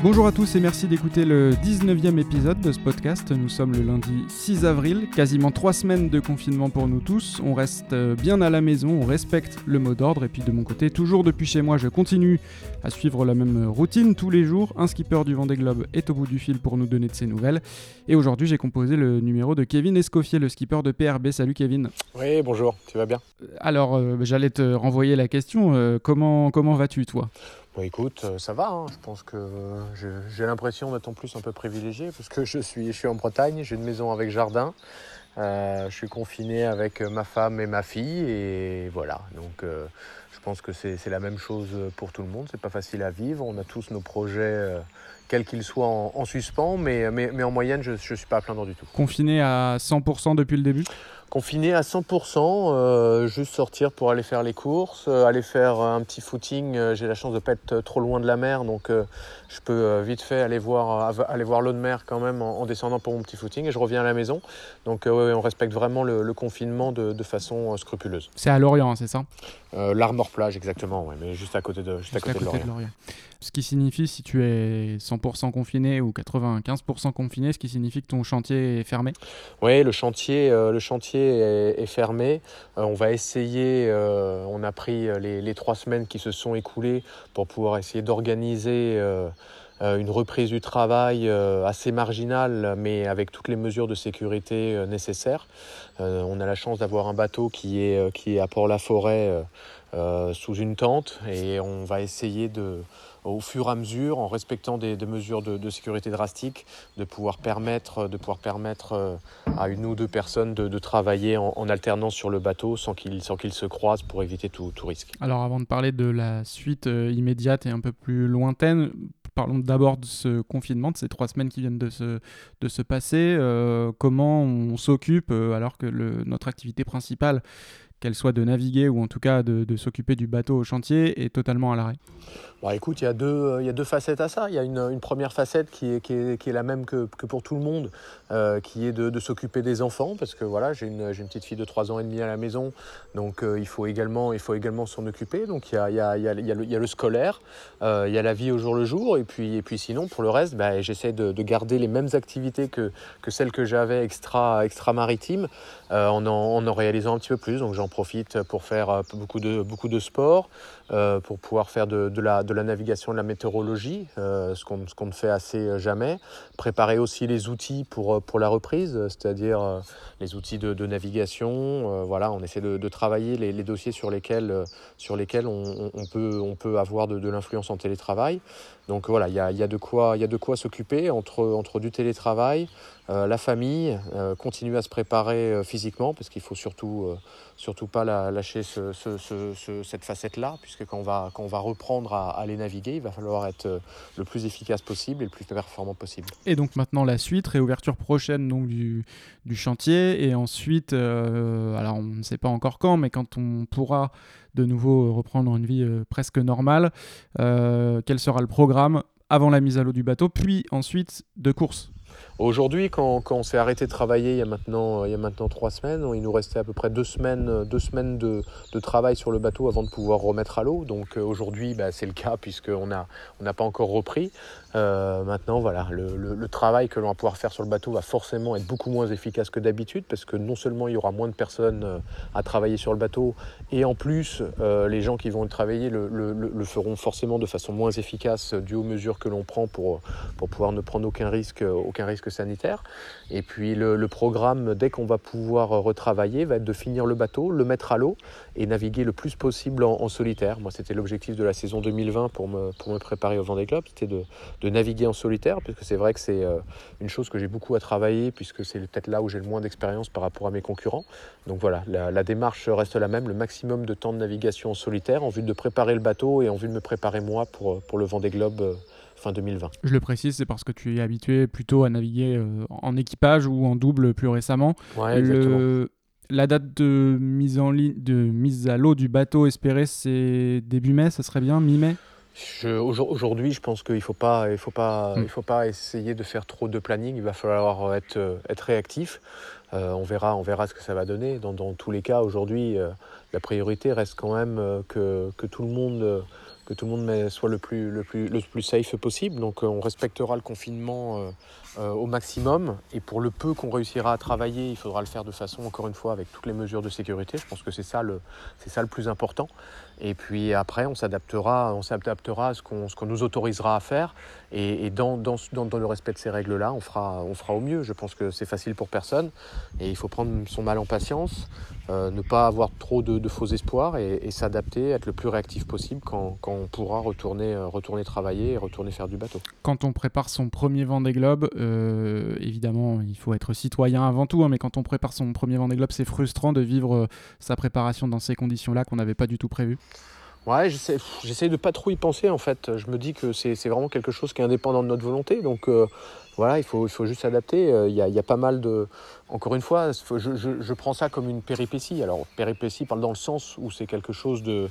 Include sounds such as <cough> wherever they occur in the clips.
Bonjour à tous et merci d'écouter le 19e épisode de ce podcast. Nous sommes le lundi 6 avril, quasiment trois semaines de confinement pour nous tous. On reste euh, bien à la maison, on respecte le mot d'ordre et puis de mon côté, toujours depuis chez moi, je continue à suivre la même routine tous les jours. Un skipper du Vendée Globe est au bout du fil pour nous donner de ses nouvelles. Et aujourd'hui, j'ai composé le numéro de Kevin Escoffier, le skipper de PRB. Salut Kevin. Oui, bonjour, tu vas bien? Alors, euh, j'allais te renvoyer la question. Euh, comment comment vas-tu toi? Bon, écoute, euh, ça va. hein. Je pense que j'ai j'ai l'impression d'être en plus un peu privilégié parce que je suis, je suis en Bretagne, j'ai une maison avec jardin. Euh, je suis confiné avec ma femme et ma fille et voilà. Donc, euh, je pense que c'est la même chose pour tout le monde. C'est pas facile à vivre. On a tous nos projets, euh, quels qu'ils soient, en, en suspens, mais, mais, mais en moyenne, je, je suis pas à plaindre du tout. Confiné à 100% depuis le début? Confiné à 100%, euh, juste sortir pour aller faire les courses, euh, aller faire un petit footing. Euh, J'ai la chance de ne pas être trop loin de la mer, donc euh, je peux vite fait aller voir, aller voir l'eau de mer quand même en, en descendant pour mon petit footing et je reviens à la maison. Donc ouais, ouais, on respecte vraiment le, le confinement de, de façon scrupuleuse. C'est à Lorient, c'est ça? L'Armor Plage exactement, ouais, mais juste à côté de, juste à côté de Lorient. Lorient. Ce qui signifie, si tu es 100% confiné ou 95% confiné, ce qui signifie que ton chantier est fermé? Oui, le chantier, le chantier est, fermé. Euh, on va essayer, euh, on a pris euh, les, les trois semaines qui se sont écoulées pour pouvoir essayer d'organiser une reprise du travail assez marginale, mais avec toutes les mesures de sécurité nécessaires. On a la chance d'avoir un bateau qui est, qui est à Port-la-Forêt sous une tente et on va essayer de au fur et à mesure, en respectant des, mesures de, sécurité drastiques, de pouvoir permettre, de pouvoir permettre euh, à une ou deux personnes de, travailler en, alternance sur le bateau sans qu'ils qu'ils se croisent pour éviter tout, risque. Alors avant de parler de la suite euh, immédiate et un peu plus lointaine, parlons d'abord de ce confinement, de ces trois semaines qui viennent de se, de se passer. Euh, comment on s'occupe alors que notre activité principale, qu'elle soit de naviguer ou en tout cas de, s'occuper du bateau au chantier, est totalement à l'arrêt Bon, écoute, il y, a deux, euh, y a deux facettes à ça. Il y a une, première facette qui est, qui est, la même que, que pour tout le monde, euh, qui est de, s'occuper des enfants, parce que voilà, j'ai une, une petite fille de 3 ans et demi à la maison, donc euh, il faut également, également s'en occuper. Donc il y a, y a- y a- y a le, scolaire, il y a la vie au jour le jour, et puis, et puis sinon, pour le reste, bah, j'essaie de, de garder les mêmes activités que, que celles que j'avais extra, extra en, en, en réalisant un petit peu plus. Donc profite pour faire euh, beaucoup de, beaucoup de sport, euh, pour pouvoir faire de, la, de la navigation, de la météorologie, euh, ce qu'on ne fait assez jamais. Préparer aussi les outils pour, euh, pour la reprise, c'est-à-dire les outils de, navigation. voilà, on essaie de, travailler les, dossiers sur lesquels, sur lesquels on, peut, on peut avoir de, l'influence en télétravail. Donc voilà, il y a, y a de quoi, quoi s'occuper entre, entre du télétravail, la famille, continuer à se préparer physiquement, parce qu'il faut surtout, surtout pas lâcher ce- ce- ce- ce- cette facette-là, puisque quand on va, quand on va reprendre à, à aller naviguer, il va falloir être euh, le plus efficace possible et le plus performant possible. Et donc maintenant la suite, réouverture prochaine donc du, chantier et ensuite, euh, alors on ne sait pas encore quand, mais quand on pourra de nouveau reprendre une vie euh, presque normale, quel sera le programme avant la mise à l'eau du bateau, puis ensuite de course? Aujourd'hui, quand, quand on s'est arrêté de travailler il y, a maintenant, il y a maintenant trois semaines, il nous restait à peu près deux semaines, deux semaines de, de travail sur le bateau avant de pouvoir remettre à l'eau. Donc euh, aujourd'hui, bah, c'est le cas puisqu'on n'a on pas encore repris. Euh, maintenant, voilà, le, le- travail que l'on va pouvoir faire sur le bateau va forcément être beaucoup moins efficace que d'habitude parce que non seulement il y aura moins de personnes euh, à travailler sur le bateau et en plus, les gens qui vont le travailler le, le- feront forcément de façon moins efficace dû aux mesures que l'on prend pour, pour pouvoir ne prendre aucun risque, aucun risque sanitaire. Et puis le, programme, dès qu'on va pouvoir euh, retravailler, va être de finir le bateau, le mettre à l'eau et naviguer le plus possible en, solitaire. Moi, c'était l'objectif de la saison 2020 pour me, pour me préparer au Vendée Globe, c'était de, naviguer en solitaire, puisque c'est vrai que c'est euh, une chose que j'ai beaucoup à travailler, puisque c'est peut-être là où j'ai le moins d'expérience par rapport à mes concurrents. Donc voilà, la, la démarche reste la même, le maximum de temps de navigation en solitaire, en vue de préparer le bateau et en vue de me préparer moi pour, pour le Vendée Globe euh, fin 2020. Je le précise, c'est parce que tu es habitué plutôt à naviguer euh, en équipage ou en double plus récemment. Ouais, exactement. Le- La date de mise, en ligne, de mise à l'eau du bateau espéré, c'est début mai, ça serait bien, mi-mai? Aujourd'hui, je pense qu'il ne faut, pas- il faut, pas- il faut pas essayer de faire trop de planning. Il va falloir être, euh, être réactif. Euh, on, verra, on verra ce que ça va donner. Dans, dans tous les cas, aujourd'hui, euh, la priorité reste quand même euh, que, que tout le monde, euh, que tout le monde soit le plus, safe possible. Donc on respectera le confinement au maximum. Et pour le peu qu'on réussira à travailler, il faudra le faire de façon, encore une fois, avec toutes les mesures de sécurité. Je pense que c'est ça le, plus important. Et puis après, on s'adaptera, on s'adaptera à ce qu'on, nous autorisera à faire. Et, dans, le respect de ces règles-là, on fera au mieux. Je pense que c'est facile pour personne. Et il faut prendre son mal en patience, euh, ne pas avoir trop de, faux espoirs et, s'adapter, être le plus réactif possible quand, quand, on pourra retourner, euh, retourner travailler et retourner faire du bateau. Quand on prépare son premier Vendée Globe, euh, évidemment, il faut être citoyen avant tout, hein, mais quand on prépare son premier Vendée Globe, c'est frustrant de vivre sa préparation dans ces conditions-là qu'on n'avait pas du tout prévues. Ouais, j'essaie de pas trop y penser en fait. Je me dis que c'est vraiment quelque chose qui est indépendant de notre volonté. Donc euh, voilà, il faut, il faut juste s'adapter. Euh, il y, a pas mal de, encore une fois, je, prends ça comme une péripétie. Alors, péripétie parle dans le sens où c'est quelque chose de,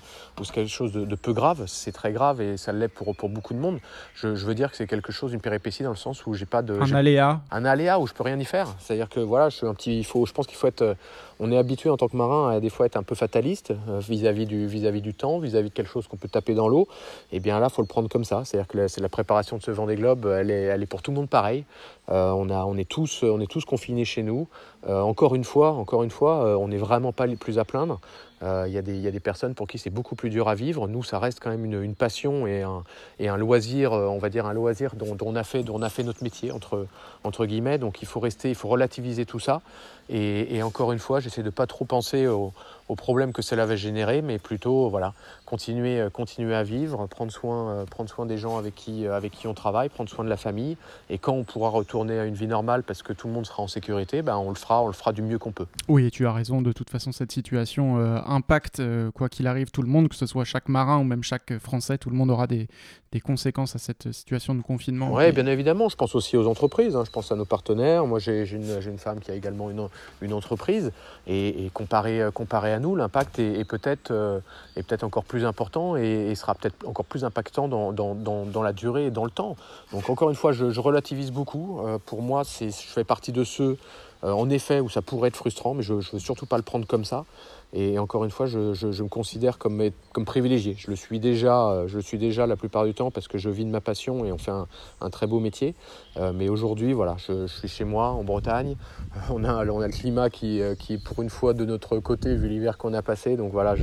quelque chose de, peu grave. C'est très grave et ça l'est pour, pour beaucoup de monde. Je, veux dire que c'est quelque chose, une péripétie dans le sens où j'ai pas de. Un aléa. Un aléa où je peux rien y faire. C'est-à-dire que voilà, je suis un petit. Il faut, je pense qu'il faut être. On est habitué en tant que marin à des fois être un peu fataliste euh, vis-à-vis du, temps, vis-à-vis de quelque chose qu'on peut taper dans l'eau. Et bien là, faut le prendre comme ça. C'est-à-dire que la préparation de ce Vendée Globe, elle est, elle est pour tout le monde pareil. Euh, on est tous confinés chez nous. Euh, encore une fois, encore une fois, euh, on n'est vraiment pas les plus à plaindre. Euh, il y, a des personnes pour qui c'est beaucoup plus dur à vivre. Nous, ça reste quand même une, passion et un, loisir, on va dire un loisir dont, on a fait, notre métier entre, entre guillemets. Donc il faut rester, il faut relativiser tout ça. Et, encore une fois, j'essaie de pas trop penser au, aux problèmes que cela va générer, mais plutôt voilà, continuer, euh, continuer à vivre, prendre soin, euh, prendre soin des gens avec qui, euh, avec qui on travaille, prendre soin de la famille. Et quand on pourra retourner à une vie normale parce que tout le monde sera en sécurité, ben on le fera, on le fera du mieux qu'on peut. Oui, et tu as raison. De toute façon, cette situation impacte, quoi qu'il arrive, tout le monde, que ce soit chaque marin ou même chaque Français. Tout le monde aura des, des conséquences à cette situation de confinement. Oui, bien évidemment. Je pense aussi aux entreprises. Hein. Je pense à nos partenaires. Moi, j'ai une, une, femme qui a également une, une entreprise. Et, et comparé, comparé à nous, l'impact est, peut-être euh, peut encore plus important et, sera peut-être encore plus impactant dans, dans, dans, la durée et dans le temps. Donc encore une fois, je, relativise beaucoup. Euh, pour moi, je fais partie de ceux, en effet, où ça pourrait être frustrant, mais je ne veux surtout pas le prendre comme ça. Et encore une fois, je, me considère comme, comme privilégié. Je le, suis déjà, euh, je le suis déjà la plupart du temps parce que je vis de ma passion et on fait un, très beau métier. Euh, mais aujourd'hui, voilà, je, suis chez moi en Bretagne. <laughs> On a, on a le climat qui, euh, qui est pour une fois de notre côté vu l'hiver qu'on a passé. Donc voilà,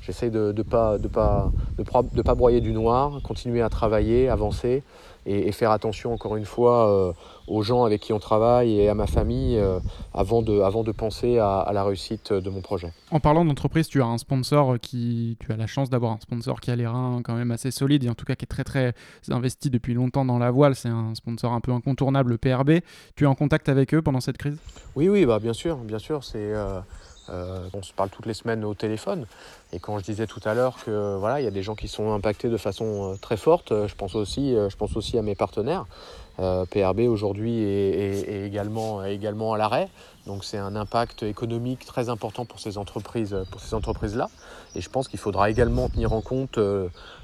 j'essaie de ne de pas, de pas, de pas broyer du noir, continuer à travailler, avancer et, faire attention encore une fois euh, aux gens avec qui on travaille et à ma famille euh, avant, de, avant de penser à, la réussite de mon projet. En parlant d'entreprise, tu as un sponsor qui, tu as la chance d'avoir un sponsor qui a les reins quand même assez solides et en tout cas qui est très très investi depuis longtemps dans la voile. C'est un sponsor un peu incontournable, le PRB. Tu es en contact avec eux pendant cette crise? Oui, oui, bah bien sûr, bien sûr. C'est euh, on se parle toutes les semaines au téléphone. Et quand je disais tout à l'heure que voilà, il y a des gens qui sont impactés de façon euh, très forte, euh, je pense aussi, euh, je pense aussi à mes partenaires. PRB aujourd'hui est, également, à l'arrêt. Donc c'est un impact économique très important pour ces entreprises, pour ces entreprises-là. Et je pense qu'il faudra également tenir en compte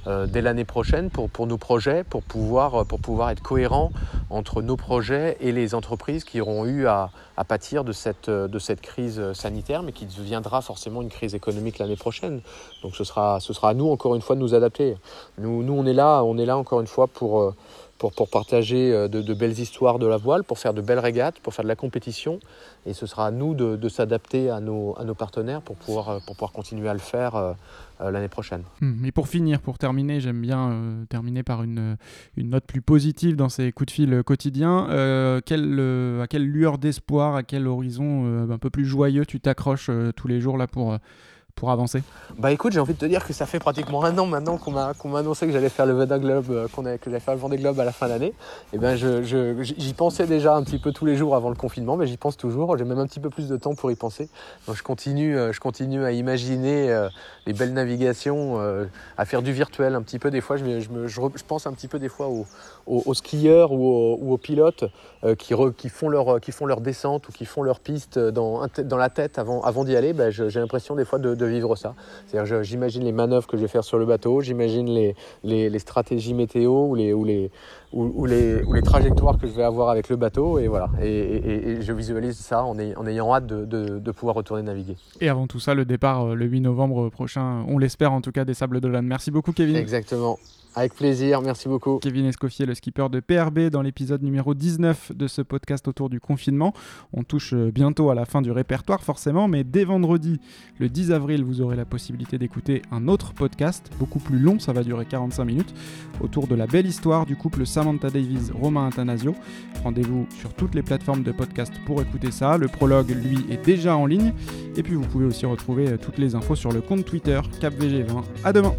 dès l'année prochaine pour, nos projets, pour pouvoir, être cohérent entre nos projets et les entreprises qui auront eu à, à pâtir de cette, crise sanitaire, mais qui deviendra forcément une crise économique l'année prochaine. Donc ce sera, à nous encore une fois de nous adapter. Nous, nous on est là, on est là encore une fois pour, euh, pour, pour partager euh, de, belles histoires de la voile, pour faire de belles régates, pour faire de la compétition. Et ce sera à nous de, s'adapter à nos, partenaires pour pouvoir, euh, pour pouvoir continuer à le faire l'année prochaine. Hum, et pour finir, pour terminer, j'aime bien terminer par une, une, note plus positive dans ces coups de fil quotidiens. à quelle lueur d'espoir, à quel horizon un peu plus joyeux tu t'accroches tous les jours là pour pour avancer Bah écoute, j'ai envie de te dire que ça fait pratiquement un an maintenant qu'on m'a m'a annoncé que j'allais faire le Vendée Globe, euh, qu'on que faire le Vendée Globe à la fin d'année. Et eh bien je, j'y pensais déjà un petit peu tous les jours avant le confinement, mais j'y pense toujours. J'ai même un petit peu plus de temps pour y penser. Donc je continue, euh, je continue à imaginer euh, les belles navigations, à faire du virtuel un petit peu. Des fois, je, je, je, pense un petit peu des fois aux, aux, skieurs ou aux, pilotes qui, qui, font leur, qui font leur descente ou qui font leur piste dans, dans la tête avant, avant d'y aller. Bah, j'ai l'impression des fois de de vivre ça. C'est-à-dire j'imagine les manœuvres que je vais faire sur le bateau, j'imagine les, les, stratégies météo ou les, ou les, ou, les, les, trajectoires que je vais avoir avec le bateau. Et voilà. Et, je visualise ça en, en ayant hâte de, de, pouvoir retourner naviguer. Et avant tout ça, le départ le 8 novembre prochain, on l'espère en tout cas, des Sables d'Olonne. Merci beaucoup, Kevin. Exactement. Avec plaisir, merci beaucoup. Kevin Escoffier, le skipper de PRB, dans l'épisode numéro 19 de ce podcast autour du confinement. On touche euh, bientôt à la fin du répertoire, forcément, mais dès vendredi, le 10 avril, vous aurez la possibilité d'écouter un autre podcast, beaucoup plus long, ça va durer 45 minutes, autour de la belle histoire du couple Davies-Romain Athanasio. Rendez-vous sur toutes les plateformes de podcast pour écouter ça. Le prologue, lui, est déjà en ligne. Et puis, vous pouvez aussi retrouver euh, toutes les infos sur le compte Twitter CapVG20. À demain!